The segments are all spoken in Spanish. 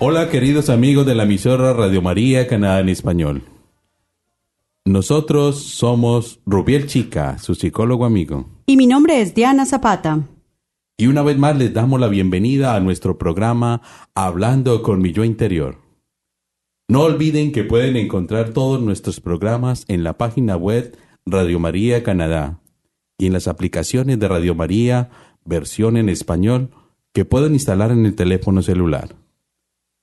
Hola queridos amigos de la emisora Radio María Canadá en Español. Nosotros somos Rubiel Chica, su psicólogo amigo. Y mi nombre es Diana Zapata. Y una vez más les damos la bienvenida a nuestro programa Hablando con mi yo interior. No olviden que pueden encontrar todos nuestros programas en la página web Radio María Canadá y en las aplicaciones de Radio María versión en español que pueden instalar en el teléfono celular.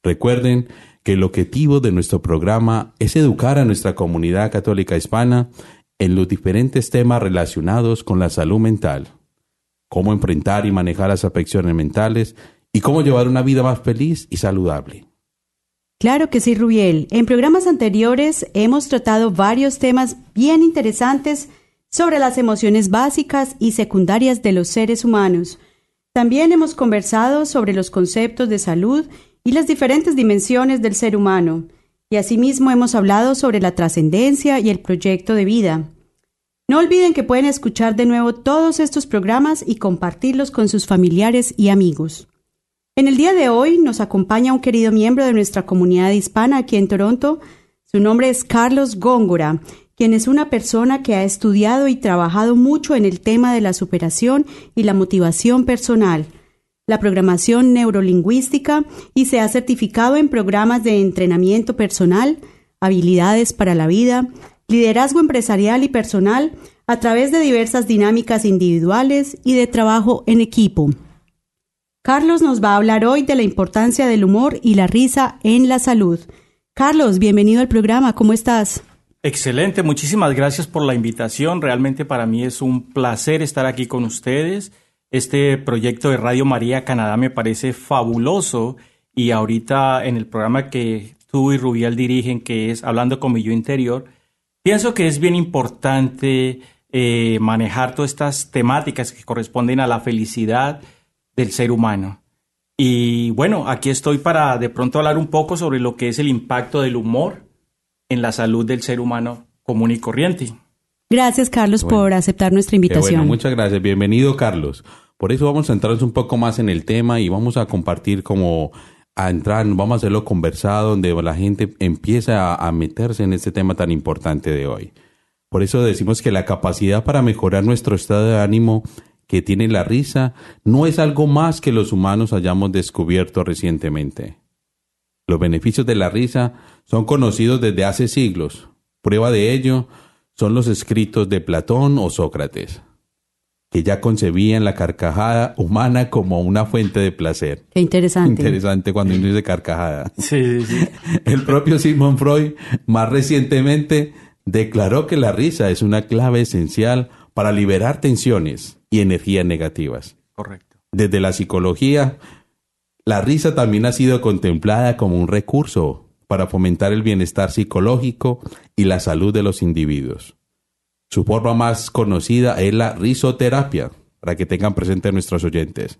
Recuerden que el objetivo de nuestro programa es educar a nuestra comunidad católica hispana en los diferentes temas relacionados con la salud mental, cómo enfrentar y manejar las afecciones mentales y cómo llevar una vida más feliz y saludable. Claro que sí, Rubiel. En programas anteriores hemos tratado varios temas bien interesantes sobre las emociones básicas y secundarias de los seres humanos. También hemos conversado sobre los conceptos de salud y las diferentes dimensiones del ser humano. Y asimismo hemos hablado sobre la trascendencia y el proyecto de vida. No olviden que pueden escuchar de nuevo todos estos programas y compartirlos con sus familiares y amigos. En el día de hoy nos acompaña un querido miembro de nuestra comunidad hispana aquí en Toronto. Su nombre es Carlos Góngora, quien es una persona que ha estudiado y trabajado mucho en el tema de la superación y la motivación personal, la programación neurolingüística y se ha certificado en programas de entrenamiento personal, habilidades para la vida, liderazgo empresarial y personal a través de diversas dinámicas individuales y de trabajo en equipo. Carlos nos va a hablar hoy de la importancia del humor y la risa en la salud. Carlos, bienvenido al programa, ¿cómo estás? Excelente, muchísimas gracias por la invitación. Realmente para mí es un placer estar aquí con ustedes. Este proyecto de Radio María Canadá me parece fabuloso y ahorita en el programa que tú y Rubial dirigen, que es Hablando con mi yo interior, pienso que es bien importante eh, manejar todas estas temáticas que corresponden a la felicidad del ser humano. Y bueno, aquí estoy para de pronto hablar un poco sobre lo que es el impacto del humor en la salud del ser humano común y corriente. Gracias, Carlos, Bueno. por aceptar nuestra invitación. bueno, muchas gracias. Bienvenido, Carlos. Por eso vamos a entrarnos un poco más en el tema y vamos a compartir como a entrar, vamos a hacerlo conversado, donde la gente empieza a meterse en este tema tan importante de hoy. Por eso decimos que la capacidad para mejorar nuestro estado de ánimo que tiene la risa no es algo más que los humanos hayamos descubierto recientemente. Los beneficios de la risa son conocidos desde hace siglos. Prueba de ello son los escritos de Platón o Sócrates, que ya concebían la carcajada humana como una fuente de placer. Qué interesante. Interesante cuando uno dice carcajada. Sí, sí, sí. El propio Sigmund Freud, más recientemente, declaró que la risa es una clave esencial para liberar tensiones y energías negativas. Correcto. Desde la psicología, la risa también ha sido contemplada como un recurso para fomentar el bienestar psicológico y la salud de los individuos. Su forma más conocida es la risoterapia, para que tengan presente nuestros oyentes.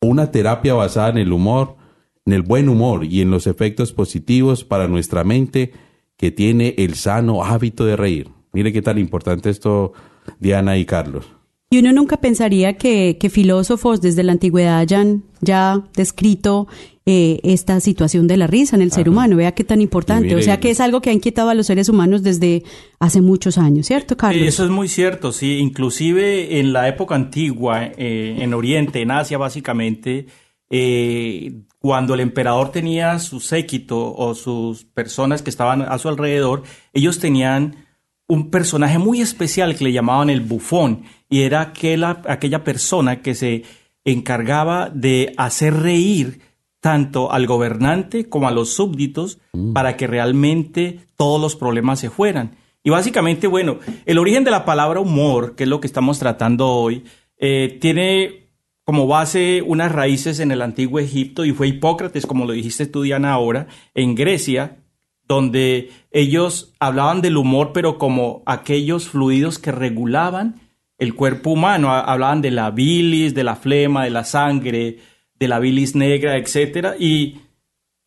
Una terapia basada en el humor, en el buen humor y en los efectos positivos para nuestra mente que tiene el sano hábito de reír. Mire qué tan importante esto, Diana y Carlos. Y uno nunca pensaría que, que filósofos desde la antigüedad hayan ya descrito eh, esta situación de la risa en el ser humano. Vea qué tan importante. Mire- o sea que es algo que ha inquietado a los seres humanos desde hace muchos años, ¿cierto, Carlos? Eso es muy cierto, sí. Inclusive en la época antigua, eh, en Oriente, en Asia básicamente, eh, cuando el emperador tenía su séquito o sus personas que estaban a su alrededor, ellos tenían un personaje muy especial que le llamaban el bufón y era aquella, aquella persona que se encargaba de hacer reír tanto al gobernante como a los súbditos para que realmente todos los problemas se fueran. Y básicamente, bueno, el origen de la palabra humor, que es lo que estamos tratando hoy, eh, tiene como base unas raíces en el antiguo Egipto y fue Hipócrates, como lo dijiste tú, Diana, ahora, en Grecia, donde ellos hablaban del humor, pero como aquellos fluidos que regulaban el cuerpo humano. Ha- Hablaban de la bilis, de la flema, de la sangre, de la bilis negra, etc. Y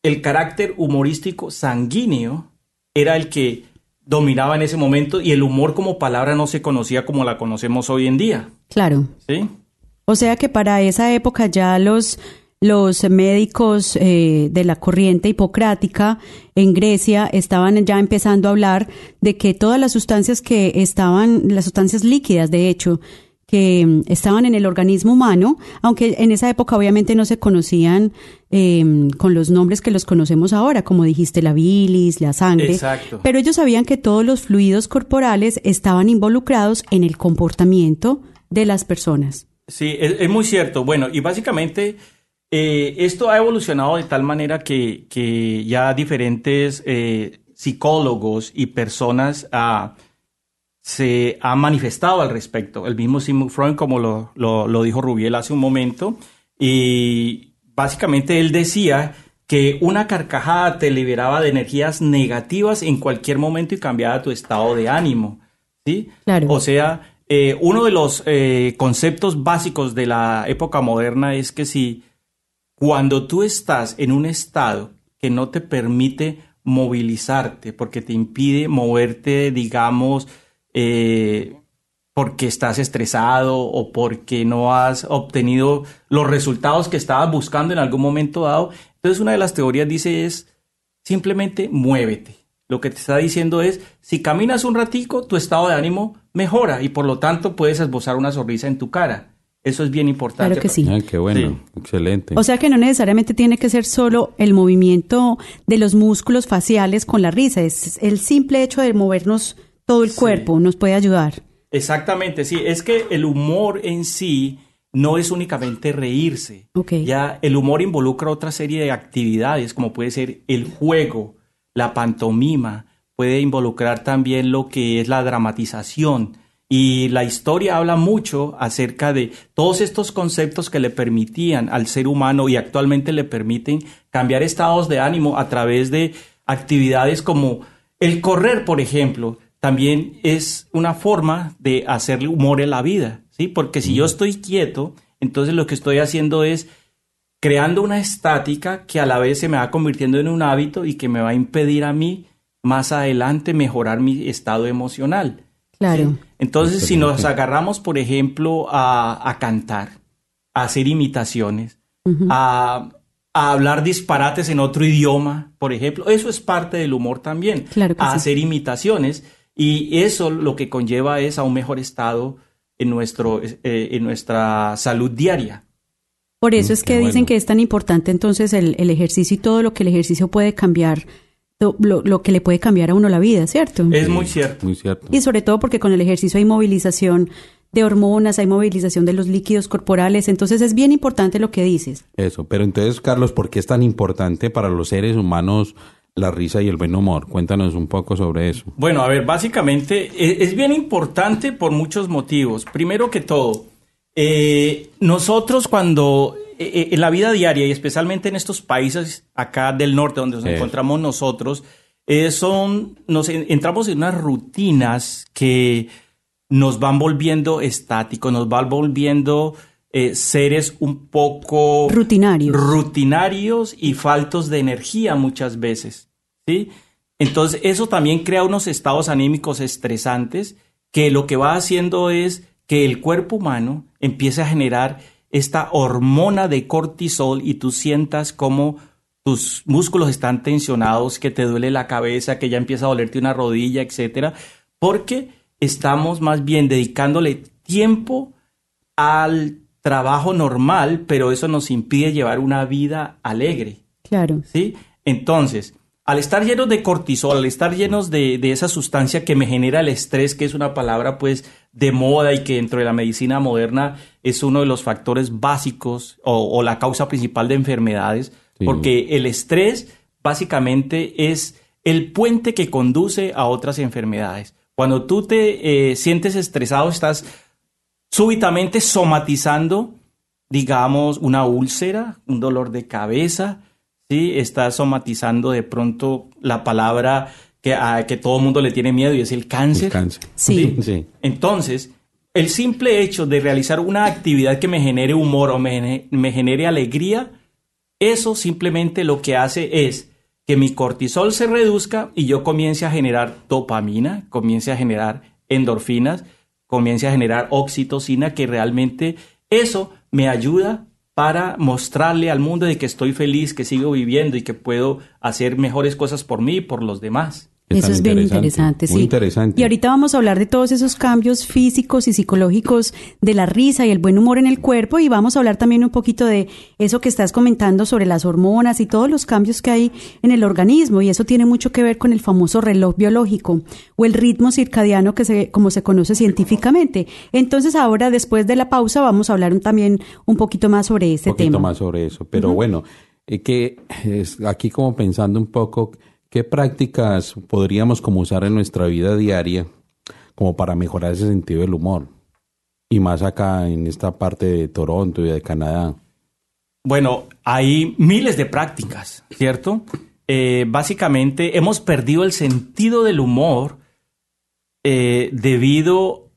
el carácter humorístico sanguíneo era el que dominaba en ese momento y el humor como palabra no se conocía como la conocemos hoy en día. Claro. ¿sí? O sea que para esa época ya los, los médicos eh, de la corriente hipocrática en Grecia estaban ya empezando a hablar de que todas las sustancias que estaban, las sustancias líquidas de hecho, que mm, estaban en el organismo humano, aunque en esa época obviamente no se conocían eh, con los nombres que los conocemos ahora, como dijiste, la bilis, la sangre. Exacto. Pero ellos sabían que todos los fluidos corporales estaban involucrados en el comportamiento de las personas. Sí, es, es muy cierto. Bueno, y básicamente eh, esto ha evolucionado de tal manera que, que ya diferentes eh, psicólogos y personas ah, se han manifestado al respecto. El mismo Sigmund Freud, como lo, lo- lo dijo Rubiel hace un momento, y básicamente él decía que una carcajada te liberaba de energías negativas en cualquier momento y cambiaba tu estado de ánimo. ¿sí? Claro. O sea, eh, uno de los eh, conceptos básicos de la época moderna es que si cuando tú estás en un estado que no te permite movilizarte, porque te impide moverte, digamos, eh, porque estás estresado o porque no has obtenido los resultados que estabas buscando en algún momento dado. Entonces una de las teorías dice es simplemente muévete. Lo que te está diciendo es, si caminas un ratico, tu estado de ánimo mejora y por lo tanto puedes esbozar una sonrisa en tu cara. Eso es bien importante. Claro que sí. Ah, qué bueno, Sí. excelente. O sea que no necesariamente tiene que ser solo el movimiento de los músculos faciales con la risa, es el simple hecho de movernos todo el Sí. cuerpo nos puede ayudar. Exactamente, sí. Es que el humor en sí no es únicamente reírse. Ok. Ya el humor involucra otra serie de actividades, como puede ser el juego, la pantomima, puede involucrar también lo que es la dramatización. Y la historia habla mucho acerca de todos estos conceptos que le permitían al ser humano y actualmente le permiten cambiar estados de ánimo a través de actividades como el correr, por ejemplo, también es una forma de hacerle humor en la vida, ¿sí? Porque si yo estoy quieto, entonces lo que estoy haciendo es creando una estática que a la vez se me va convirtiendo en un hábito y que me va a impedir a mí más adelante mejorar mi estado emocional. Claro. ¿sí? Entonces, si nos agarramos, por ejemplo, a, a cantar, a hacer imitaciones, a, a hablar disparates en otro idioma, por ejemplo, eso es parte del humor también. Claro que a sí. hacer imitaciones y eso lo que conlleva es a un mejor estado en, nuestro, eh, en nuestra salud diaria. Por eso Mm, es que dicen que es tan importante entonces el, el ejercicio y todo lo que el ejercicio puede cambiar, lo, lo- lo que le puede cambiar a uno la vida, ¿cierto? Es muy cierto. Muy cierto. Y sobre todo porque con el ejercicio hay movilización de hormonas, hay movilización de los líquidos corporales, entonces es bien importante lo que dices. Eso, pero entonces, Carlos, ¿por qué es tan importante para los seres humanos la risa y el buen humor? Cuéntanos un poco sobre eso. Bueno, a ver, básicamente e- es bien importante por muchos motivos. Primero que todo, eh, nosotros cuando eh, eh, en la vida diaria y especialmente en estos países acá del norte donde nos encontramos nosotros, eh, son, nos en- entramos en unas rutinas que nos van volviendo estáticos, nos van volviendo eh, seres un poco Rutinarios. rutinarios y faltos de energía muchas veces, ¿sí? Entonces eso también crea unos estados anímicos estresantes que lo que va haciendo es que el cuerpo humano empiece a generar esta hormona de cortisol y tú sientas como tus músculos están tensionados, que te duele la cabeza, que ya empieza a dolerte una rodilla, etcétera, porque estamos más bien dedicándole tiempo al trabajo normal, pero eso nos impide llevar una vida alegre. Claro. ¿sí? Entonces, al estar llenos de cortisol, al estar llenos de, de esa sustancia que me genera el estrés, que es una palabra pues de moda y que dentro de la medicina moderna es uno de los factores básicos o, o la causa principal de enfermedades, Sí. porque el estrés básicamente es el puente que conduce a otras enfermedades. Cuando tú te eh, sientes estresado, estás súbitamente somatizando, digamos, una úlcera, un dolor de cabeza, ¿sí? Estás somatizando de pronto la palabra que, a que todo el mundo le tiene miedo y es el cáncer. El cáncer. Sí. Sí. Entonces, el simple hecho de realizar una actividad que me genere humor o me, me genere alegría, eso simplemente lo que hace es que mi cortisol se reduzca y yo comience a generar dopamina, comience a generar endorfinas, comience a generar oxitocina, que realmente eso me ayuda para mostrarle al mundo de que estoy feliz, que sigo viviendo y que puedo hacer mejores cosas por mí y por los demás. Es Eso es bien interesante, sí. Muy interesante. Y ahorita vamos a hablar de todos esos cambios físicos y psicológicos de la risa y el buen humor en el cuerpo y vamos a hablar también un poquito de eso que estás comentando sobre las hormonas y todos los cambios que hay en el organismo y eso tiene mucho que ver con el famoso reloj biológico o el ritmo circadiano que se como se conoce científicamente. Entonces ahora después de la pausa vamos a hablar también un poquito más sobre este un poquito tema. más sobre eso. Pero bueno, eh, que es aquí como pensando un poco, ¿qué prácticas podríamos como usar en nuestra vida diaria como para mejorar ese sentido del humor? Y más acá en esta parte de Toronto y de Canadá. Bueno, hay miles de prácticas, ¿cierto? Eh, básicamente hemos perdido el sentido del humor eh, debido...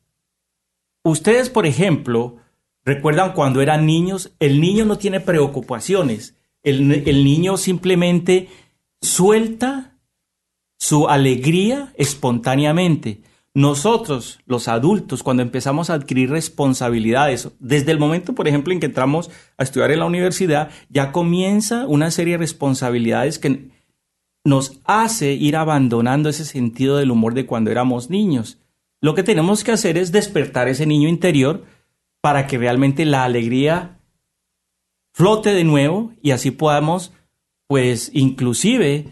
Ustedes, por ejemplo, recuerdan cuando eran niños, el niño no tiene preocupaciones, el, el niño simplemente suelta su alegría espontáneamente. Nosotros, los adultos, cuando empezamos a adquirir responsabilidades, desde el momento, por ejemplo, en que entramos a estudiar en la universidad, ya comienza una serie de responsabilidades que nos hace ir abandonando ese sentido del humor de cuando éramos niños. Lo que tenemos que hacer es despertar ese niño interior para que realmente la alegría flote de nuevo y así podamos, pues, inclusive,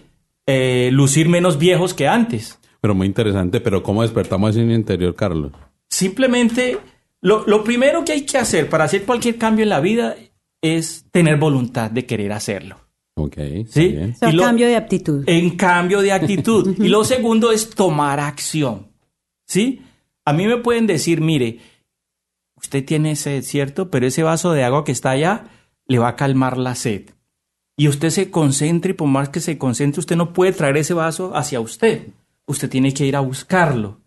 eh, lucir menos viejos que antes. Pero muy interesante, pero ¿cómo despertamos ese interior, Carlos? Simplemente, lo, lo primero que hay que hacer para hacer cualquier cambio en la vida es tener voluntad de querer hacerlo. Ok, ¿Sí? bien. O sea, Y lo- cambio de actitud. En cambio de actitud. y lo segundo es tomar acción. ¿Sí? A mí me pueden decir, mire, usted tiene sed, ¿cierto? Pero ese vaso de agua que está allá le va a calmar la sed. Y usted se concentre y por más que se concentre, usted no puede traer ese vaso hacia usted. Usted tiene que ir a buscarlo.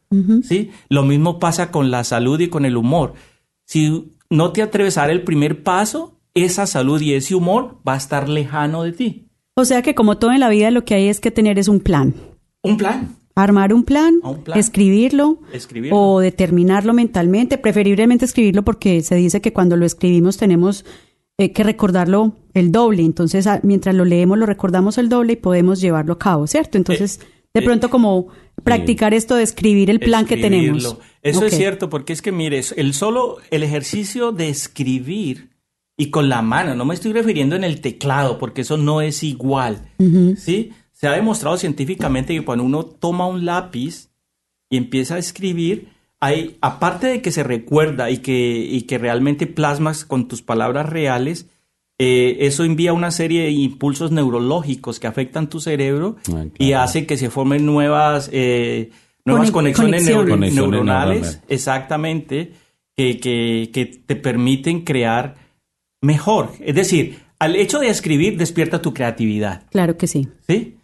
¿Sí? Lo mismo pasa con la salud y con el humor. Si no te atreves a dar el primer paso, esa salud y ese humor va a estar lejano de ti. O sea que como todo en la vida lo que hay es que tener es un plan. Un plan. Armar un plan, Un plan. escribirlo, Escribirlo. o determinarlo mentalmente, preferiblemente escribirlo porque se dice que cuando lo escribimos tenemos eh, que recordarlo el doble, entonces mientras lo leemos lo recordamos el doble y podemos llevarlo a cabo, ¿cierto? Entonces, de eh, pronto como practicar esto de escribir el plan que tenemos. Eso es cierto, porque es que mire, el solo el ejercicio de escribir y con la mano, no me estoy refiriendo en el teclado, porque eso no es igual. ¿Sí? Se ha demostrado científicamente que cuando uno toma un lápiz y empieza a escribir, hay, aparte de que se recuerda y que, y que realmente plasmas con tus palabras reales, eh, eso envía una serie de impulsos neurológicos que afectan tu cerebro Ah, y hace que se formen nuevas, eh, nuevas conexiones, neuro- conexiones. Conexiones neuronales, neuronales. exactamente, que, que, que te permiten crear mejor. Es decir, al hecho de escribir despierta tu creatividad. Claro que sí. ¿Sí?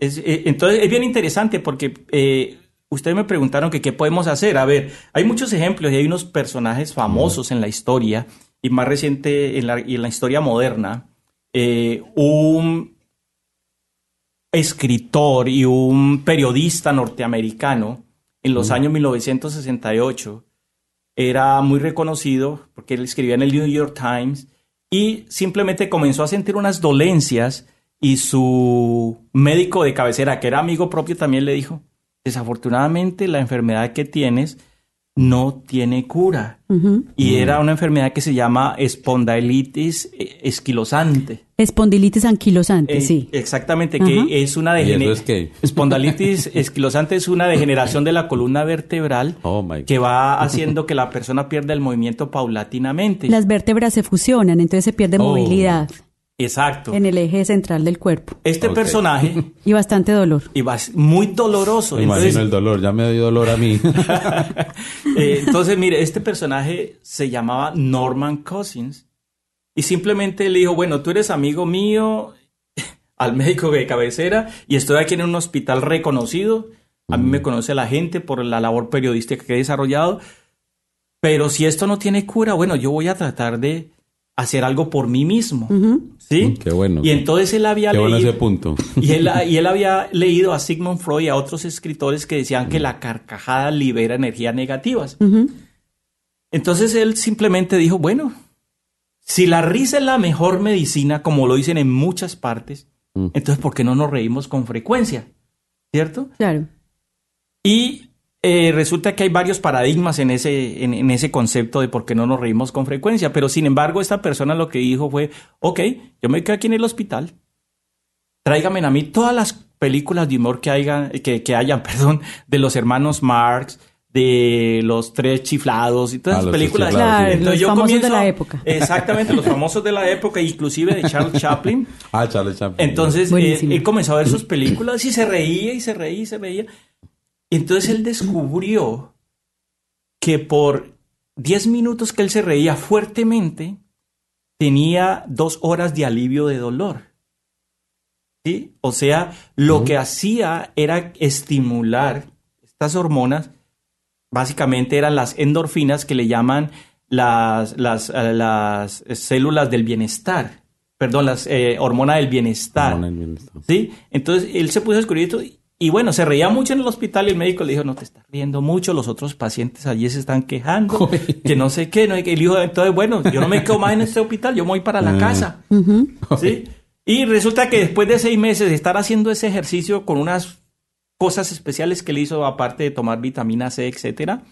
Es, eh, entonces es bien interesante porque eh, ustedes me preguntaron que qué podemos hacer. A ver, hay muchos ejemplos y hay unos personajes famosos en la historia y más reciente en la, y en la historia moderna. eh, un escritor y un periodista norteamericano en los años 1968 era muy reconocido porque él escribía en el New York Times y simplemente comenzó a sentir unas dolencias y su médico de cabecera, que era amigo propio, también le dijo, desafortunadamente la enfermedad que tienes no tiene cura. Y era una enfermedad que se llama espondilitis eh, esquilosante. Espondilitis anquilosante, Eh, sí. Exactamente, que es una ¿Y eso degeneración. es qué? Espondilitis esquilosante es una degeneración de la columna vertebral Oh, que va haciendo que la persona pierda el movimiento paulatinamente. Las vértebras se fusionan, entonces se pierde Oh. movilidad Exacto. en el eje central del cuerpo. Este personaje Y bastante dolor. iba a ser muy doloroso. Me imagino el dolor, ya me dio dolor a mí. Eh, entonces, mire, este personaje se llamaba Norman Cousins y simplemente le dijo, bueno, tú eres amigo mío, al médico de cabecera y estoy aquí en un hospital reconocido. A mí me conoce la gente por la labor periodística que he desarrollado. Pero si esto no tiene cura, bueno, yo voy a tratar de hacer algo por mí mismo. ¿Sí? Mm, qué bueno. Y entonces él había Qué bueno leído... ese punto. Y él, y él había leído a Sigmund Freud y a otros escritores que decían que la carcajada libera energías negativas. Entonces él simplemente dijo, bueno, si la risa es la mejor medicina, como lo dicen en muchas partes, Mm. entonces ¿por qué no nos reímos con frecuencia? ¿Cierto? Claro. Y eh, resulta que hay varios paradigmas en ese, en, en ese concepto de por qué no nos reímos con frecuencia, pero sin embargo esta persona lo que dijo fue, ok, yo me quedo aquí en el hospital, tráigame a mí todas las películas de humor que, haya, que, que hayan, perdón, de los hermanos Marx, de los tres chiflados y todas Ah, esas películas. Claro, sí. los famosos de la época. Exactamente, los famosos de la época, inclusive de Charles Chaplin. Ah, Charles Chaplin. Entonces, eh, Buenísimo. él comenzó a ver sus películas y se reía y se reía y se veía. Entonces él descubrió que por 10 minutos que él se reía fuertemente, tenía dos horas de alivio de dolor. ¿Sí? O sea, lo que hacía era estimular estas hormonas, básicamente eran las endorfinas que le llaman las, las, eh, las células del bienestar, perdón, las eh, hormonas del bienestar. Hormona del bienestar. ¿Sí? Entonces él se puso a descubrir esto y, y bueno, se reía mucho en el hospital y el médico le dijo, no te estás riendo mucho, los otros pacientes allí se están quejando, que no sé qué, no, y él dijo, entonces bueno, yo no me quedo más en este hospital, yo me voy para la Ah. casa. ¿Sí? Y resulta que después de seis meses de estar haciendo ese ejercicio con unas cosas especiales que le hizo, aparte de tomar vitamina C, etcétera,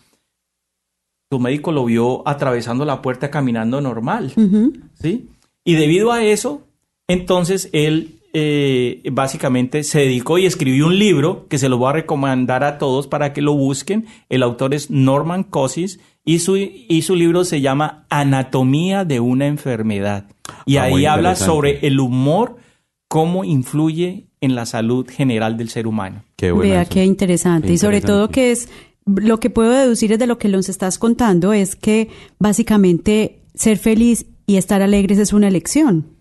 su médico lo vio atravesando la puerta caminando normal. Ujú. ¿sí? Y debido a eso, entonces él eh, básicamente se dedicó y escribió un libro que se lo voy a recomendar a todos para que lo busquen. El autor es Norman Cousins y su, y su libro se llama Anatomía de una enfermedad. Y Ah, ahí habla sobre el humor, cómo influye en la salud general del ser humano. Qué bueno. Vea eso. qué interesante. Qué Y sobre todo que es, lo que puedo deducir es de lo que nos estás contando, es que básicamente ser feliz y estar alegres es una elección.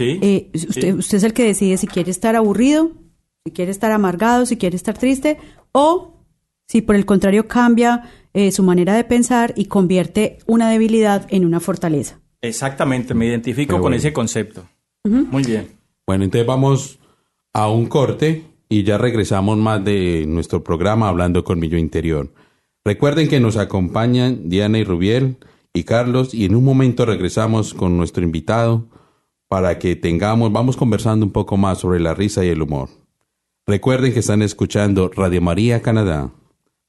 ¿Sí? Eh, usted, Sí. usted es el que decide si quiere estar aburrido, si quiere estar amargado, si quiere estar triste, o si por el contrario cambia eh, su manera de pensar y convierte una debilidad en una fortaleza. Exactamente, me identifico con bueno. ese concepto. Muy bien. Bueno, entonces vamos a un corte y ya regresamos más de nuestro programa hablando con mi yo interior. Recuerden que nos acompañan Diana y Rubiel y Carlos y en un momento regresamos con nuestro invitado para que tengamos, vamos conversando un poco más sobre la risa y el humor. Recuerden que están escuchando Radio María Canadá,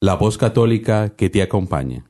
la voz católica que te acompaña.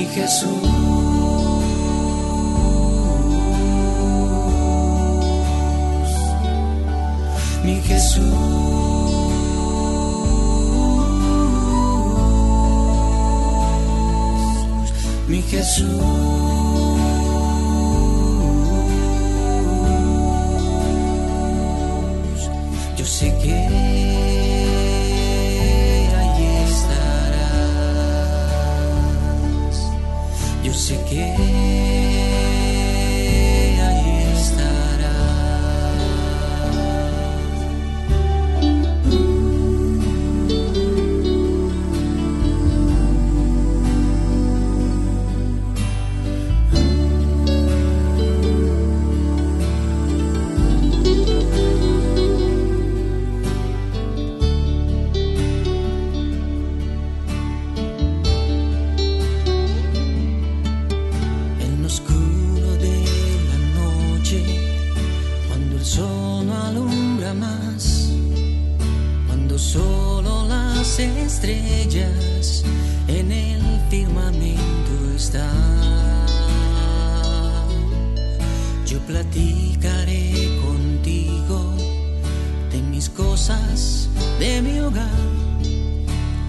Mi Jesús, mi Jesús, mi Jesús. Yo sé que Yo sé que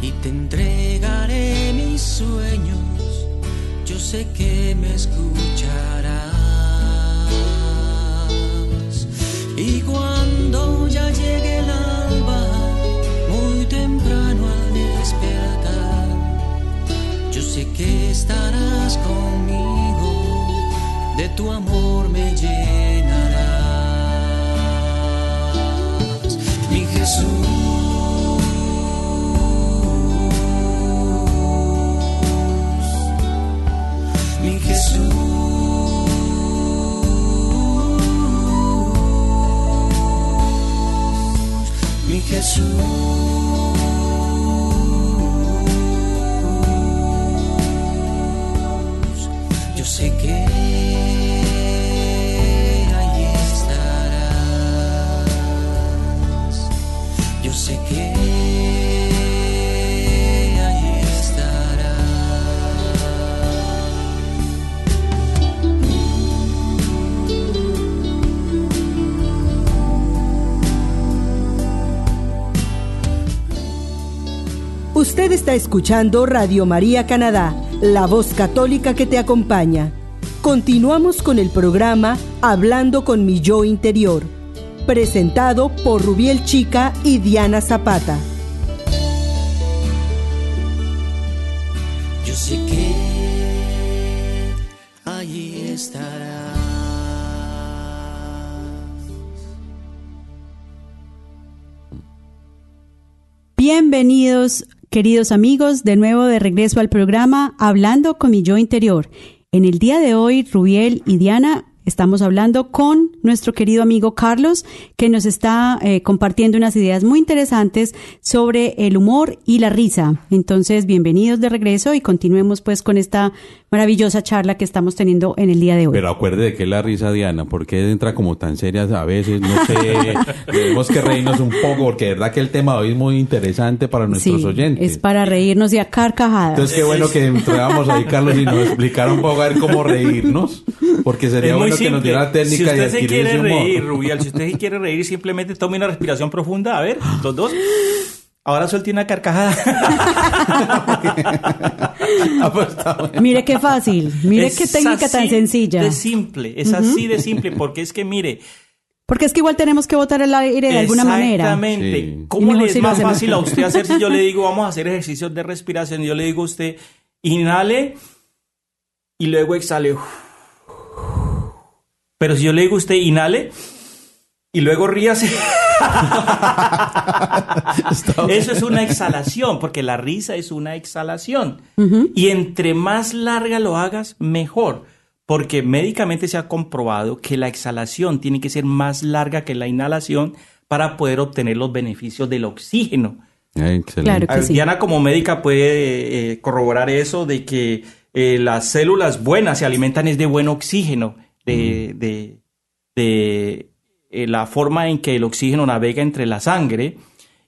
y te entregaré mis sueños yo sé que me escucharás. Y cuando ya llegue el alba, muy temprano al despertar, yo sé que estarás conmigo, de tu amor me llenarás. Mi Jesús Jesús. Yo sé que Usted está escuchando Radio María Canadá, la voz católica que te acompaña. Continuamos con el programa Hablando con mi yo interior, presentado por Rubiel Chica y Diana Zapata. Yo sé que allí estarás. Bienvenidos, queridos amigos, de nuevo de regreso al programa Hablando con mi yo interior. En el día de hoy, Rubiel y Diana estamos hablando con nuestro querido amigo Carlos, que nos está eh, compartiendo unas ideas muy interesantes sobre el humor y la risa. Entonces, bienvenidos de regreso y continuemos pues con esta maravillosa charla que estamos teniendo en el día de hoy. Pero acuerde de que la risa, Diana, porque entra como tan seria a veces, no sé, tenemos que reírnos un poco, porque de verdad que el tema de hoy es muy interesante para nuestros Sí, oyentes. es para reírnos y a carcajadas. Entonces qué bueno que entráramos ahí, Carlos, y nos explicara un poco a ver cómo reírnos, porque sería Es bueno que nos diera la técnica si de usted se adquirir quiere reír, Rubial, si usted se quiere reír, simplemente tome una respiración profunda. A ver, los dos. Ahora suelte una carcajada. Ah, pues, bueno. Mire qué fácil, mire Es qué técnica tan así sencilla. De simple, es así de simple, porque es que mire, Porque es que igual tenemos que votar el aire de alguna manera. Exactamente. Sí. ¿Cómo le es si más fácil a usted hacer si yo le digo vamos a hacer ejercicios de respiración? y Yo le digo a usted, inhale y luego exhale. Pero si yo le digo a usted, inhale y luego ríase. Eso es una exhalación, porque la risa es una exhalación. Y entre más larga lo hagas, mejor. Porque médicamente se ha comprobado que la exhalación tiene que ser más larga que la inhalación para poder obtener los beneficios del oxígeno. Excelente. Claro que Ah, sí. Diana como médica puede eh, corroborar eso de que eh, las células buenas se alimentan es de buen oxígeno, de, de- de, eh, la forma en que el oxígeno navega entre la sangre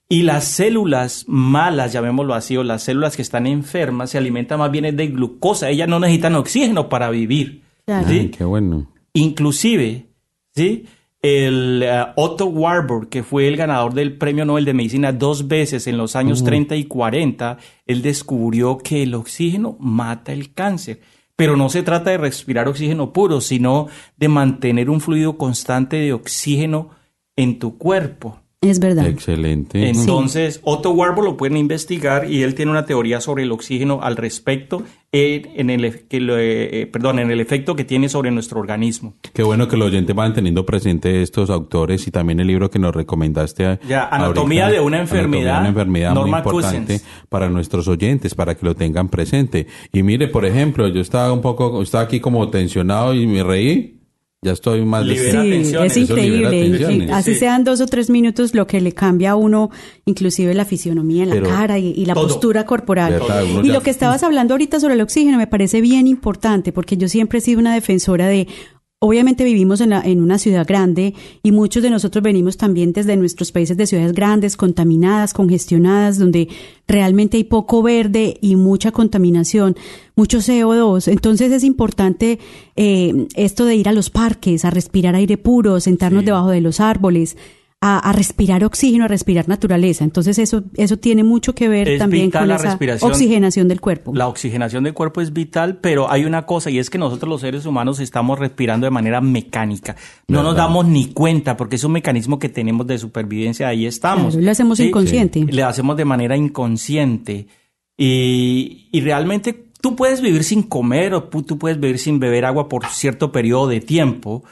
Y las células malas, llamémoslo así, o las células que están enfermas, se alimentan más bien de glucosa. Ellas no necesitan oxígeno para vivir. Claro. ¿sí? Ay, qué bueno. Inclusive, ¿sí? El eh, Otto Warburg, que fue el ganador del Premio Nobel de Medicina dos veces en los años 30 y 40, él descubrió que el oxígeno mata el cáncer. Pero no se trata de respirar oxígeno puro, sino de mantener un fluido constante de oxígeno en tu cuerpo. Es verdad. Excelente. Entonces, Otto Warburg lo pueden investigar y él tiene una teoría sobre el oxígeno al respecto, en, el, que lo, eh, perdón, en el efecto que tiene sobre nuestro organismo. Qué bueno que los oyentes van teniendo presente estos autores y también el libro que nos recomendaste. Ya, Anatomía de una enfermedad, Anatomía de una enfermedad Norma muy importante Cousins. para nuestros oyentes, para que lo tengan presente. Y mire, por ejemplo, yo estaba un poco, estaba aquí como tensionado y me reí. Ya estoy más de- Sí, es increíble. tensiones. Así Sí. sean dos o tres minutos lo que le cambia a uno, inclusive la fisionomía en la Pero cara y, y la todo. postura corporal. Verdad, Y ya- lo que estabas hablando ahorita sobre el oxígeno me parece bien importante porque yo siempre he sido una defensora de... Obviamente vivimos en, la- en una ciudad grande y muchos de nosotros venimos también desde nuestros países de ciudades grandes, contaminadas, congestionadas, donde realmente hay poco verde y mucha contaminación, mucho CO2. Entonces es importante eh, esto de ir a los parques, a respirar aire puro, sentarnos debajo de los árboles, a, a respirar oxígeno, a respirar naturaleza. Entonces eso, eso tiene mucho que ver Es también con la esa respiración. oxigenación del cuerpo. La oxigenación del cuerpo es vital, pero hay una cosa y es que nosotros los seres humanos estamos respirando de manera mecánica. No nos damos ni cuenta porque es un mecanismo que tenemos de supervivencia, ahí estamos. Claro, lo hacemos inconsciente. Le hacemos de manera inconsciente. Y, y realmente tú puedes vivir sin comer o tú puedes vivir sin beber agua por cierto periodo de tiempo,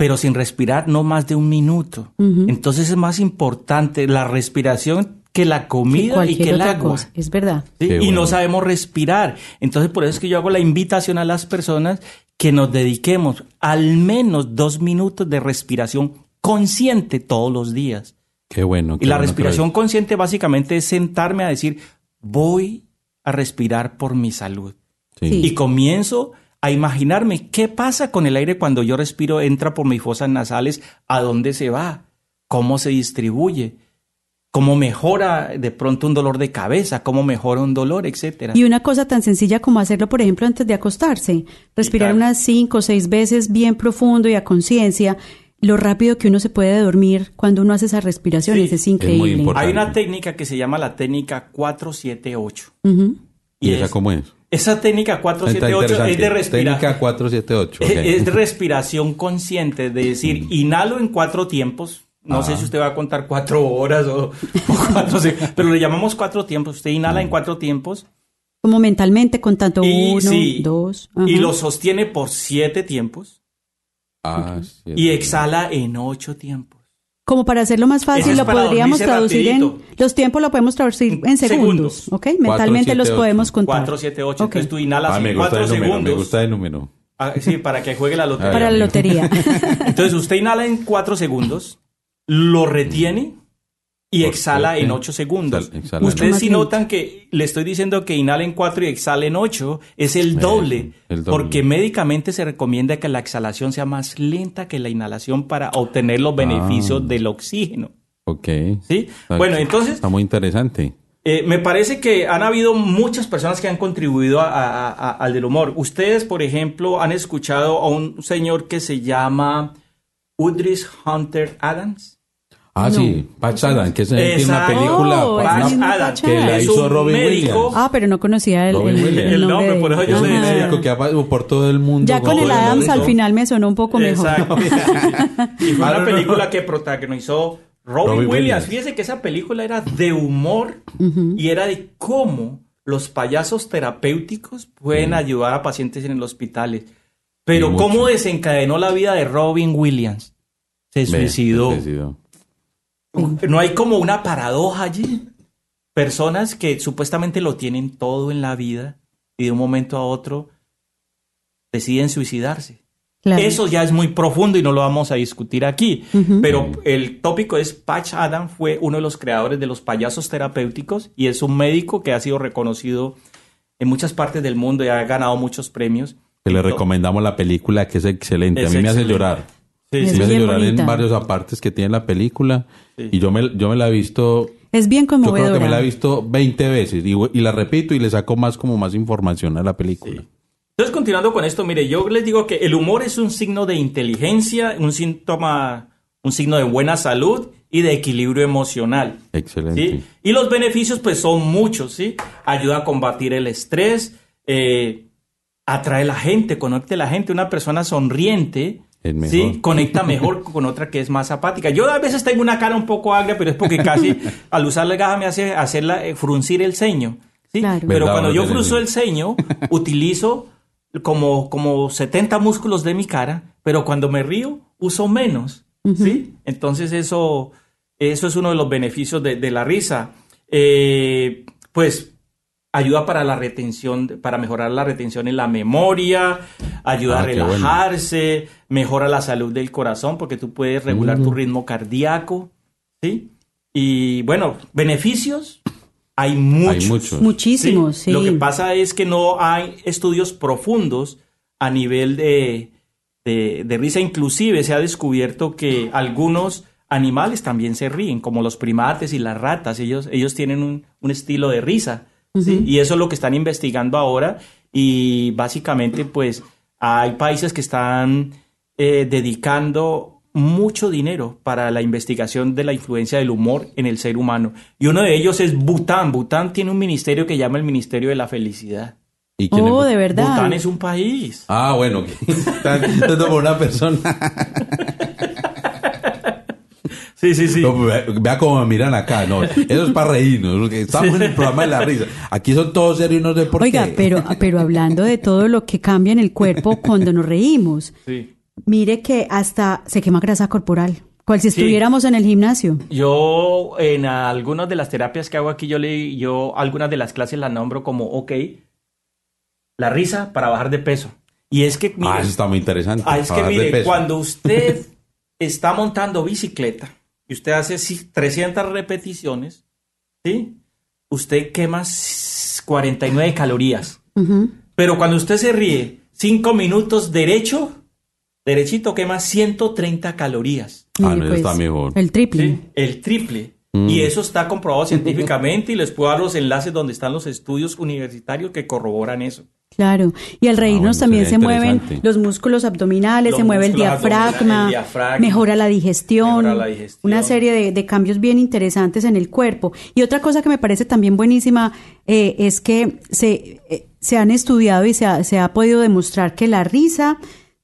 pero sin respirar no más de un minuto. Entonces es más importante la respiración que la que comida y cualquier que el agua. cosa. Es verdad. ¿sí? Y bueno. no sabemos respirar. Entonces, por eso es que yo hago la invitación a las personas que nos dediquemos al menos dos minutos de respiración consciente todos los días. Qué bueno. Y qué la bueno que respiración consciente básicamente es sentarme a decir, voy a respirar por mi salud. Sí. Y comienzo a imaginarme qué pasa con el aire cuando yo respiro, entra por mis fosas nasales, a dónde se va, cómo se distribuye, cómo mejora de pronto un dolor de cabeza, cómo mejora un dolor, etcétera. Y una cosa tan sencilla como hacerlo, por ejemplo, antes de acostarse. Respirar unas cinco o seis veces bien profundo y a conciencia. Lo rápido que uno se puede dormir cuando uno hace esas respiraciones Sí, es increíble. Hay una técnica que se llama la técnica 478. Ujú. ¿Y, Y esa es- cómo es? Esa técnica Está 478 es de. Técnica 478. ok. Es de respiración consciente, de decir, inhalo en cuatro tiempos. No sé si usted va a contar cuatro horas o, o cuatro, pero le llamamos cuatro tiempos. Usted inhala en cuatro tiempos Como mentalmente contando y, uno, sí, dos. y ajá. lo sostiene por siete tiempos Ah, sí, y sí. exhala en ocho tiempos. Como para hacerlo más fácil, es lo podríamos traducir en... rapidito. Los tiempos lo podemos traducir en segundos, Segundos. ¿ok? Mentalmente siete, los ocho. podemos contar. Cuatro, siete, ocho. Ok. Entonces tú inhalas Ah, en gusta cuatro el número, segundos. me gusta el número. Ah, sí, para que juegue la lotería. Para la lotería. Entonces usted inhala en cuatro segundos, lo retiene y Por exhala en ocho segundos. Exhala- Ustedes si notan que le estoy diciendo que inhala en cuatro y exhala en ocho, es el doble, el doble. Porque médicamente se recomienda que la exhalación sea más lenta que la inhalación para obtener los beneficios Ah. del oxígeno. Ok. ¿Sí? Está- Bueno, entonces Está muy interesante. eh, me parece que han habido muchas personas que han contribuido a- a- a- al del humor. Ustedes, por ejemplo, han escuchado a un señor que se llama Udris Hunter Adams. Ah, No. sí. Patch Adams, que es una película Oh, Patch Adams, Patch que la es hizo Robin médico. Williams. Ah, pero no conocía el, el- el El nombre, por eso yo le decía. médico que ha pasado por todo el mundo. Ya con el Adams al final me sonó un poco mejor. Exacto. y fue Ah, una película que protagonizó Robin, Robin Williams. Williams. Fíjese que esa película era de humor y era de cómo los payasos terapéuticos pueden Mm. ayudar a pacientes en el hospital. Y Pero mucho. cómo desencadenó la vida de Robin Williams. Se suicidó. se suicidó. No hay como una paradoja allí. Personas que supuestamente lo tienen todo en la vida y de un momento a otro deciden suicidarse. Claro. Eso ya es muy profundo y no lo vamos a discutir aquí. Pero el tópico es Patch Adams fue uno de los creadores de los payasos terapéuticos y es un médico que ha sido reconocido en muchas partes del mundo y ha ganado muchos premios. Que le recomendamos la película, que es excelente. Es a mí me hace llorar. Sí, me hace llorar bonita. en varios apartes que tiene la película. Sí. Y yo me, yo me la he visto Es bien Yo creo conmovedora. que me la he visto 20 veces y, y la repito y le saco más como más información a la película. Entonces, continuando con esto, mire, yo les digo que el humor es un signo de inteligencia, un síntoma, un signo de buena salud y de equilibrio emocional. Excelente. ¿sí? Y los beneficios, pues, son muchos, ¿sí? Ayuda a combatir el estrés, eh, atrae a la gente, conecta a la gente. Una persona sonriente, mejor. ¿sí? Conecta mejor con otra que es más apática. Yo a veces tengo una cara un poco agria, pero es porque casi al usar la gaja me hace hacerla eh, fruncir el ceño, ¿sí? Claro. Pero cuando yo frunzo el ceño, utilizo como, como 70 músculos de mi cara, pero cuando me río, uso menos. ¿sí? Entonces eso, eso es uno de los beneficios de, de la risa. Eh, pues ayuda para la retención, para mejorar la retención en la memoria, ayuda Ah, a bueno. relajarse, mejora la salud del corazón porque tú puedes regular Mm. tu ritmo cardíaco, ¿sí? Y bueno, beneficios hay muchos. Hay muchos. Muchísimos, Sí, sí. Lo que pasa es que no hay estudios profundos a nivel de, de, de risa. Inclusive se ha descubierto que algunos animales también se ríen, como los primates y las ratas. Ellos, ellos tienen un, un estilo de risa. ¿Sí? Y eso es lo que están investigando ahora. Y básicamente, pues, hay países que están eh, dedicando mucho dinero para la investigación de la influencia del humor en el ser humano. Y uno de ellos es Bután. Bután tiene un ministerio que llama el Ministerio de la Felicidad. ¿Y quién Oh, es? de verdad. Bután es un país. Ah, bueno. Tanto por una persona. Sí, sí, sí. No, vea, vea cómo me miran acá. No, eso es para reírnos. porque Estamos en el programa de la risa. Aquí son todos serios y no sé por Oiga, qué. pero, pero hablando de todo lo que cambia en el cuerpo cuando nos reímos, Sí. mire que hasta se quema grasa corporal, cual si Sí. estuviéramos en el gimnasio. Yo en algunas de las terapias que hago aquí, yo le, yo algunas de las clases las nombro como, ok, la risa para bajar de peso. Y es que, mire, Ah, eso está muy interesante. Ah, es que mire, cuando usted está montando bicicleta y usted hace sí, 300 repeticiones, ¿sí? Usted quema s- 49 calorías. Pero cuando usted se ríe 5 minutos derecho, derechito quema 130 calorías. Ah, no, eso está mejor. El triple. ¿sí? El triple. Mm. Y eso está comprobado científicamente y les puedo dar los enlaces donde están los estudios universitarios que corroboran eso. Claro. Y al reírnos bueno, también se mueven los músculos abdominales, Los se mueve el diafragma, abdominales, el diafragma, mejora la digestión, mejora la digestión. una serie de, de cambios bien interesantes en el cuerpo. Y otra cosa que me parece también buenísima eh, es que se, eh, se han estudiado y se ha, se ha podido demostrar que la risa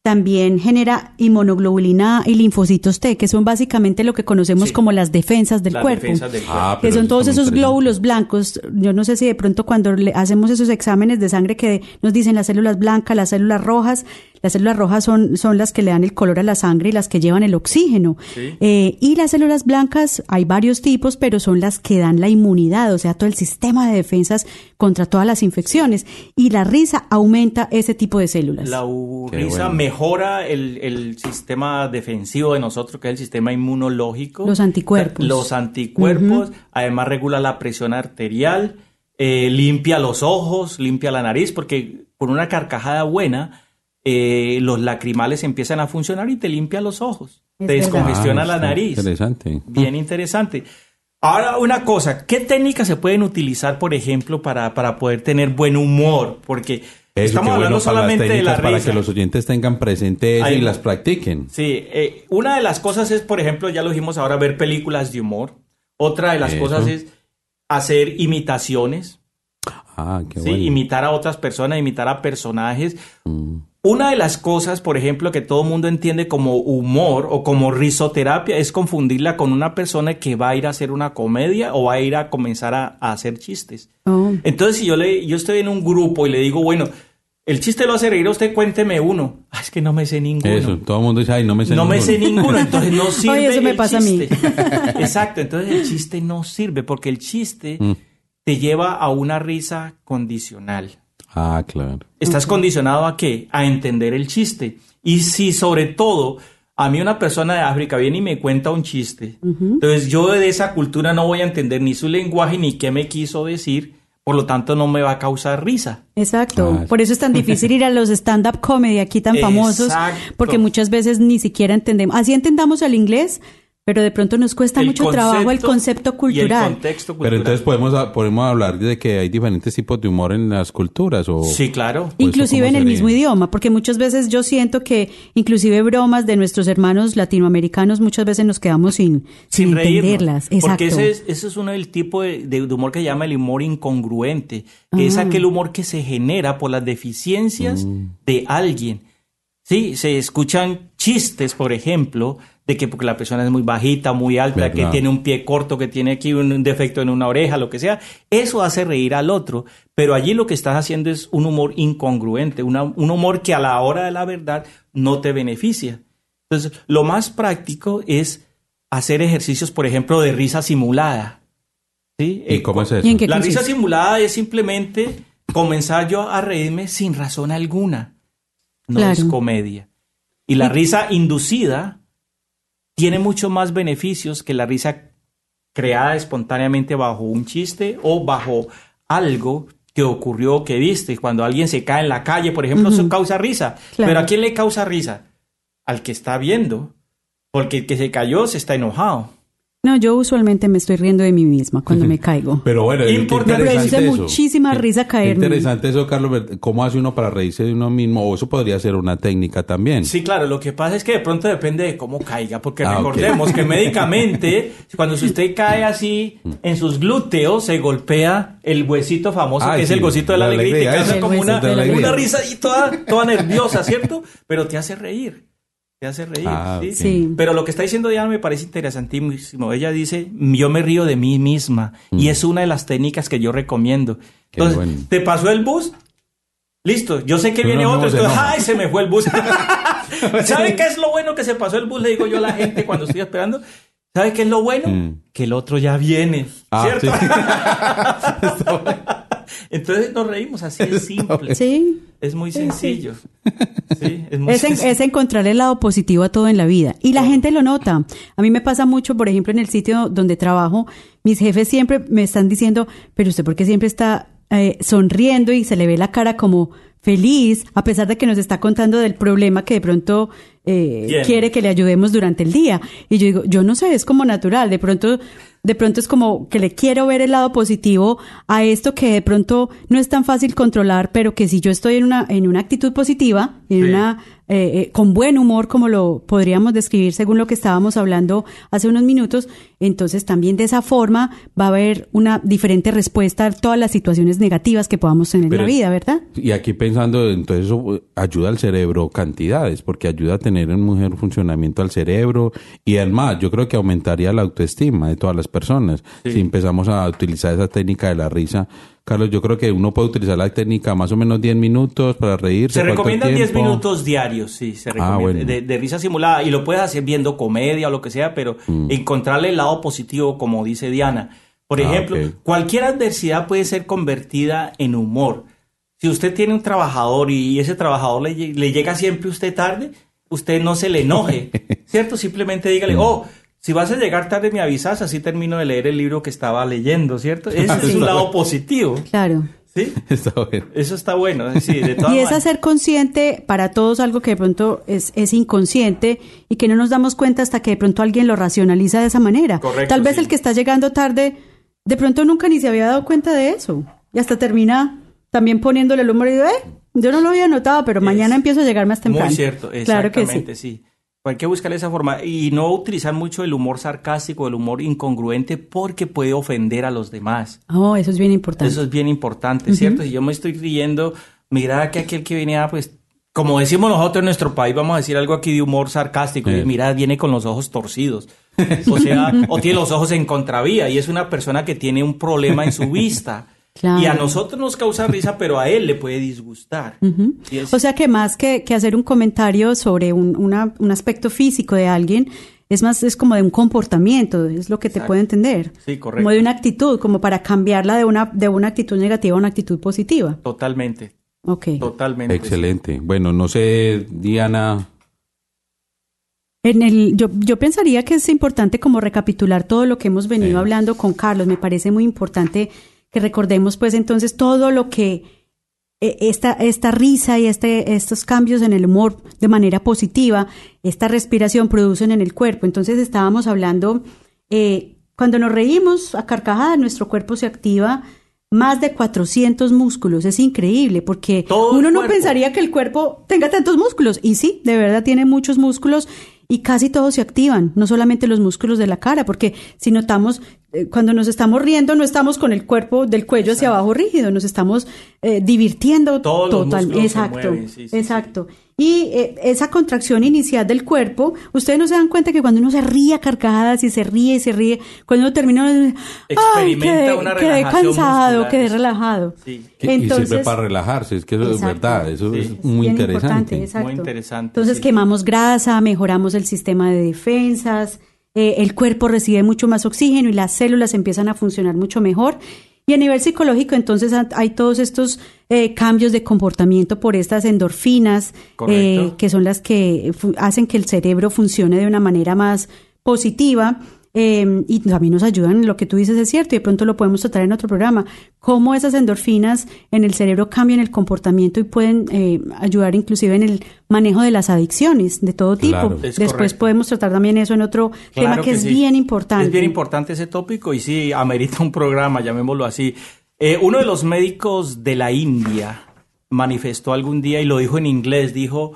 también genera inmunoglobulina y linfocitos T, que son básicamente lo que conocemos Sí. como las defensas del Las cuerpo. defensas del cuerpo. Ah, que pero son todos esos glóbulos blancos. Yo no sé si de pronto cuando le hacemos esos exámenes de sangre que nos dicen las células blancas, las células rojas, las células rojas son, son las que le dan el color a la sangre y las que llevan el oxígeno. Sí. Eh, y las células blancas, hay varios tipos, pero son las que dan la inmunidad, o sea, todo el sistema de defensas contra todas las infecciones. Y la risa aumenta ese tipo de células. La risa bueno. mejora el, el sistema defensivo de nosotros, que es el sistema inmunológico. Los anticuerpos. Los anticuerpos. Además regula la presión arterial, eh, limpia los ojos, limpia la nariz, porque con una carcajada buena, eh, los lacrimales empiezan a funcionar y te limpia los ojos. Es te descongestiona Ah, la nariz. Interesante. Bien interesante. Ahora, una cosa, ¿qué técnicas se pueden utilizar, por ejemplo, para, para poder tener buen humor? Porque Eso, estamos hablando bueno las solamente de la técnicas para risa. que los oyentes tengan presente eso Ahí y las practiquen. Sí, eh, una de las cosas es, por ejemplo, ya lo dijimos ahora, ver películas de humor. Otra de las Eso. cosas es hacer imitaciones, Ah, qué ¿sí? bueno. imitar a otras personas, imitar a personajes. Mm. Una de las cosas, por ejemplo, que todo el mundo entiende como humor o como risoterapia es confundirla con una persona que va a ir a hacer una comedia o va a ir a comenzar a, a hacer chistes. Oh. Entonces, si yo, le, yo estoy en un grupo y le digo, bueno, el chiste lo hace reír a usted, cuénteme uno. Ah, es que no me sé ninguno. Eso, todo el mundo dice, ay, no me sé no me ninguno". sé ninguno, entonces no sirve. eso me el pasa a mí. Exacto, entonces el chiste no sirve porque el chiste Mm. te lleva a una risa condicional. Ah, claro. Estás condicionado a qué? A entender el chiste. Y si sobre todo a mí una persona de África viene y me cuenta un chiste, entonces yo de esa cultura no voy a entender ni su lenguaje ni qué me quiso decir, por lo tanto no me va a causar risa. Exacto, Ah, por eso es tan difícil ir a los stand-up comedy aquí tan famosos, Exacto. porque muchas veces ni siquiera entendemos, así entendamos el inglés, pero de pronto nos cuesta El mucho trabajo el concepto concepto Y el cultural. contexto cultural. Pero entonces podemos, podemos hablar de que hay diferentes tipos de humor en las culturas o... Sí, claro. ¿O eso Inclusive en el mismo idioma, porque muchas veces yo siento que inclusive bromas de nuestros hermanos latinoamericanos muchas veces nos quedamos sin, sin, sin entenderlas. Exacto. Porque ese es, ese es uno del tipo de, de humor que se llama el humor incongruente, que es Ah. aquel humor que se genera por las deficiencias de alguien. Sí, se escuchan chistes, por ejemplo, de que porque la persona es muy bajita, muy alta, que tiene un pie corto, que tiene aquí un, un defecto en una oreja, lo que sea, eso hace reír al otro. Pero allí lo que estás haciendo es un humor incongruente, una- un humor que a la hora de la verdad no te beneficia. Entonces, lo más práctico es hacer ejercicios, por ejemplo, de risa simulada. ¿Sí? ¿Y Eh, cómo es eso? ¿Y en qué La risa simulada es simplemente comenzar yo a reírme sin razón alguna. No Claro. es comedia. Y la risa inducida tiene mucho más beneficios que la risa creada espontáneamente bajo un chiste o bajo algo que ocurrió que viste. Cuando alguien se cae en la calle, por ejemplo, eso causa risa. Claro. Pero ¿a quién le causa risa? Al que está viendo. Porque el que se cayó se está enojado. No, yo usualmente me estoy riendo de mí misma cuando me caigo. Pero bueno, qué Importante. Me interesante produce eso. muchísima Qué- risa caerme. interesante eso, Carlos. ¿Cómo hace uno para reírse de uno mismo? O eso podría ser una técnica también. Sí, claro, lo que pasa es que de pronto depende de cómo caiga, porque Ah, recordemos que médicamente, cuando usted cae así en sus glúteos, se golpea el huesito famoso, Ah, que es el huesito de la la alegría, y te causa como una, una risa ahí toda, toda nerviosa, ¿cierto? Pero te hace reír, te hace reír, Ah, ¿sí? Sí. Pero lo que está diciendo Diana me parece interesantísimo. Ella dice, yo me río de mí misma, y es una de las técnicas que yo recomiendo. Mm. Qué Entonces, bueno. ¿te pasó el bus? Listo, yo sé que viene no otro, se entonces. ¡ay, se me fue el bus! ¿Sabe qué es lo bueno que se pasó el bus? Le digo yo a la gente cuando estoy esperando. ¿Sabe qué es lo bueno? Mm. Que el otro ya viene, Ah, ¿cierto? sí. entonces nos reímos, así es simple. Sí. Es muy sencillo. Sí, es muy Es, en- sencillo. es encontrar el lado positivo a todo en la vida. Y la gente lo nota. A mí me pasa mucho, por ejemplo, en el sitio donde trabajo, mis jefes siempre me están diciendo, pero usted porque siempre está eh, sonriendo y se le ve la cara como feliz, a pesar de que nos está contando del problema que de pronto eh, quiere que le ayudemos durante el día. Y yo digo, yo no sé, es como natural. De pronto, de pronto es como que le quiero ver el lado positivo a esto que de pronto no es tan fácil controlar, pero que si yo estoy en una, en una actitud positiva, en Sí. una, eh, eh, con buen humor, como lo podríamos describir según lo que estábamos hablando hace unos minutos, entonces también de esa forma va a haber una diferente respuesta a todas las situaciones negativas que podamos tener Pero- en la vida, ¿verdad? Y aquí pensando, entonces eso eh, ayuda al cerebro cantidades, porque ayuda a tener un mejor funcionamiento al cerebro y además yo creo que aumentaría la autoestima de todas las personas si empezamos a utilizar esa técnica de la risa. Carlos, yo creo que uno puede utilizar la técnica más o menos 10 minutos para reírse. Se ¿cuánto recomiendan 10 tiempo? minutos diarios, sí, se recomienda. Ah, bueno. de, de risa simulada. Y lo puedes hacer viendo comedia o lo que sea, pero Mm. encontrarle el lado positivo, como dice Diana. Por Ah, ejemplo, cualquier adversidad puede ser convertida en humor. Si usted tiene un trabajador y ese trabajador le, le llega siempre usted tarde, usted no se le enoje, ¿cierto? Simplemente dígale, Mm. oh, si vas a llegar tarde me avisas, así termino de leer el libro que estaba leyendo, ¿cierto? Ese es un lado positivo, Claro. ¿sí? Está bueno. Eso está bueno, sí, de todas Y es hacer consciente para todos algo que de pronto es, es inconsciente y que no nos damos cuenta hasta que de pronto alguien lo racionaliza de esa manera. Correcto, Tal vez sí. el que está llegando tarde, de pronto nunca ni se había dado cuenta de eso. Y hasta termina también poniéndole el humor y dice, eh, yo no lo había notado, pero mañana empiezo a llegar más temprano. Muy cierto, Claro que exactamente, sí. sí. Hay que buscar esa forma y no utilizar mucho el humor sarcástico, el humor incongruente, porque puede ofender a los demás. Oh, eso es bien importante. Eso es bien importante, ¿cierto? Si yo me estoy riendo, mira que aquel que venía, pues, como decimos nosotros en nuestro país, vamos a decir algo aquí de humor sarcástico, y Sí. mira, viene con los ojos torcidos. O sea, o tiene los ojos en contravía, y es una persona que tiene un problema en su vista. Claro. Y a nosotros nos causa risa, pero a él le puede disgustar. O sea que más que, que hacer un comentario sobre un, una- un aspecto físico de alguien, es más, es como de un comportamiento, es lo que te puedo entender. Sí, correcto. Como de una actitud, como para cambiarla de una, de una actitud negativa a una actitud positiva. Totalmente, Ok. totalmente. sí. Excelente. Bueno, no sé, Diana. En el, yo, yo pensaría que es importante como recapitular todo lo que hemos venido Sí. hablando con Carlos. Me parece muy importante que recordemos pues entonces todo lo que eh, esta, esta risa y este, estos cambios en el humor de manera positiva, esta respiración producen en el cuerpo. Entonces estábamos hablando, eh, cuando nos reímos a carcajadas, nuestro cuerpo se activa más de 400 músculos. Es increíble porque Todo uno no pensaría que el cuerpo tenga tantos músculos. Y sí, de verdad tiene muchos músculos y casi todos se activan, no solamente los músculos de la cara, porque si notamos, eh, cuando nos estamos riendo, no estamos con el cuerpo del cuello hacia abajo rígido, nos estamos eh, divirtiendo Todos los total. músculos se Exacto, mueven, sí, sí, exacto. Y eh, esa contracción inicial del cuerpo, ustedes no se dan cuenta que cuando uno se ríe a carcajadas y se ríe y se ríe, cuando uno termina, ¡ay, Experimenta quedé, una quedé relajación cansado, muscular. quedé relajado. Sí. Que- y sirve para relajarse, es que eso es verdad, eso Sí. es muy bien interesante. exacto. Muy interesante, Entonces sí. quemamos grasa, mejoramos el sistema de defensas, eh, el cuerpo recibe mucho más oxígeno y las células empiezan a funcionar mucho mejor. Y a nivel psicológico, entonces ha- hay todos estos eh, cambios de comportamiento por estas endorfinas, eh, que son las que hacen que el cerebro funcione de una manera más positiva. Eh, y también nos ayudan, lo que tú dices es cierto, y de pronto lo podemos tratar en otro programa, cómo esas endorfinas en el cerebro cambian el comportamiento y pueden eh, ayudar inclusive en el manejo de las adicciones de todo tipo. Claro. Después correcto. podemos tratar también eso en otro tema que, es sí. bien importante. Es bien importante ese tópico y sí, amerita un programa, llamémoslo así. Eh, uno de los médicos de la India manifestó algún día y lo dijo en inglés, dijo,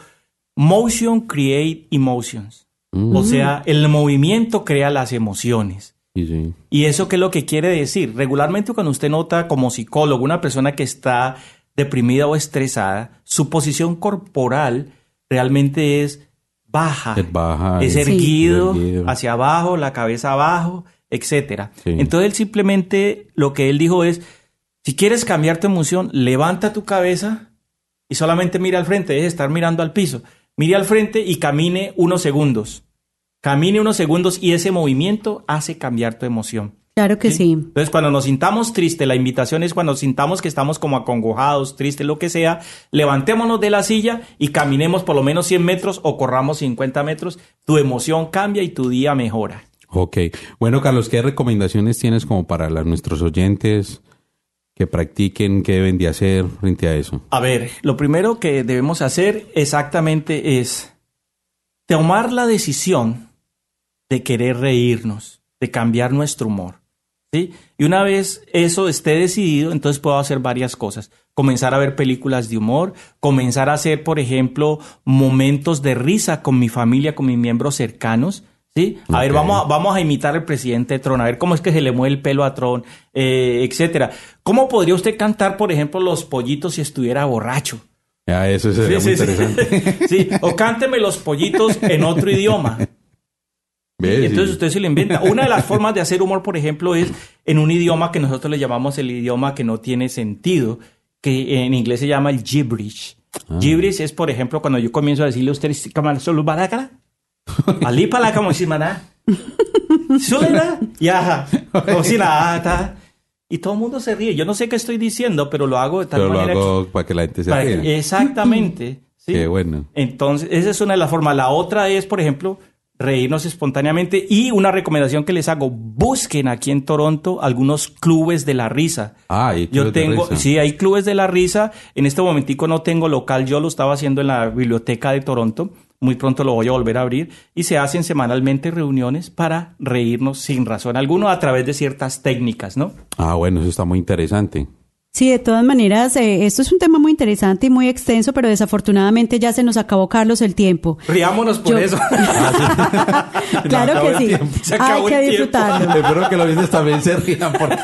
motion create emotions. O sea, el movimiento crea las emociones. Sí, sí. ¿Y eso qué es lo que quiere decir? Regularmente cuando usted nota como psicólogo una persona que está deprimida o estresada, su posición corporal realmente es baja. Es baja, Es es- erguido, erguido. hacia abajo, la cabeza abajo, etcétera. Sí. Entonces él simplemente lo que él dijo es, si quieres cambiar tu emoción, levanta tu cabeza y solamente mira al frente, deje de estar mirando al piso. Mire al frente y camine unos segundos. Camine unos segundos y ese movimiento hace cambiar tu emoción. Claro que sí. Entonces, cuando nos sintamos tristes, la invitación es cuando sintamos que estamos como acongojados, tristes, lo que sea, levantémonos de la silla y caminemos por lo menos 100 metros o corramos 50 metros. Tu emoción cambia y tu día mejora. Ok. Bueno, Carlos, ¿qué recomendaciones tienes como para las- nuestros oyentes que practiquen, qué deben de hacer frente a eso? A ver, lo primero que debemos hacer exactamente es tomar la decisión de querer reírnos, de cambiar nuestro humor. ¿sí? Y una vez eso esté decidido, entonces puedo hacer varias cosas. Comenzar a ver películas de humor, comenzar a hacer, por ejemplo, momentos de risa con mi familia, con mis miembros cercanos. ¿Sí? A ver, vamos a, vamos a imitar al presidente Tron, a ver cómo es que se le mueve el pelo a Tron, eh, etcétera. ¿Cómo podría usted cantar, por ejemplo, los pollitos si estuviera borracho? Ya, eso sería Sí, muy sí, interesante. Sí, o cánteme los pollitos en otro idioma. Entonces usted se lo inventa. Una de las formas de hacer humor, por ejemplo, es en un idioma que nosotros le llamamos el idioma que no tiene sentido, que en inglés se llama el gibberish. Ah. Gibberish es, por ejemplo, cuando yo comienzo a decirle a usted, "Kamal solo barakala", Ali pala como si maná. Sulena, ya, como si nada, ta. Y todo el mundo se ríe. Yo no sé qué estoy diciendo, pero lo hago de tal Pero lo manera que- hago para que la gente se ría. que- exactamente. ¿sí? Qué bueno. Entonces, esa es una de las formas. La otra es, por ejemplo, reírnos espontáneamente. Y una recomendación que les hago, busquen aquí en Toronto algunos clubes de la risa. Ah, hay Yo de tengo, risa. sí, hay clubes de la risa. En este momentico no tengo local, yo lo estaba haciendo en la biblioteca de Toronto. Muy pronto lo voy a volver a abrir. Y se hacen semanalmente reuniones para reírnos sin razón alguna a través de ciertas técnicas, ¿no? Ah, bueno, eso está muy interesante. Sí, de todas maneras, eh, esto es un tema muy interesante y muy extenso, pero desafortunadamente ya se nos acabó, Carlos, el tiempo. Riámonos por Yo- eso. claro que sí. Hay que el tiempo. disfrutarlo. Espero que los oyentes también se rían porque...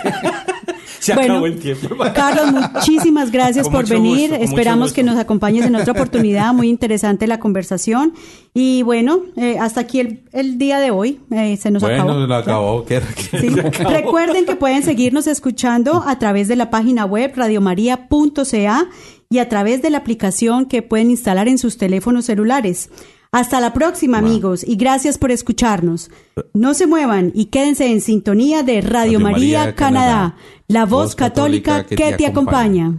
Se Bueno, acabó el tiempo. Carlos, muchísimas gracias Con por venir. gusto, Esperamos que nos acompañes en otra oportunidad. Muy interesante la conversación. Y bueno, eh, hasta aquí el, el día de hoy. Eh, se nos bueno, acabó. lo acabó. ¿Qué- qué- Sí. Recuerden que pueden seguirnos escuchando a través de la página web radiomaria.ca y a través de la aplicación que pueden instalar en sus teléfonos celulares. Hasta la próxima, amigos, y gracias por escucharnos. No se muevan y quédense en sintonía de Radio, Radio María, María, Canadá, Canadá, la voz voz católica, católica que, te acompaña.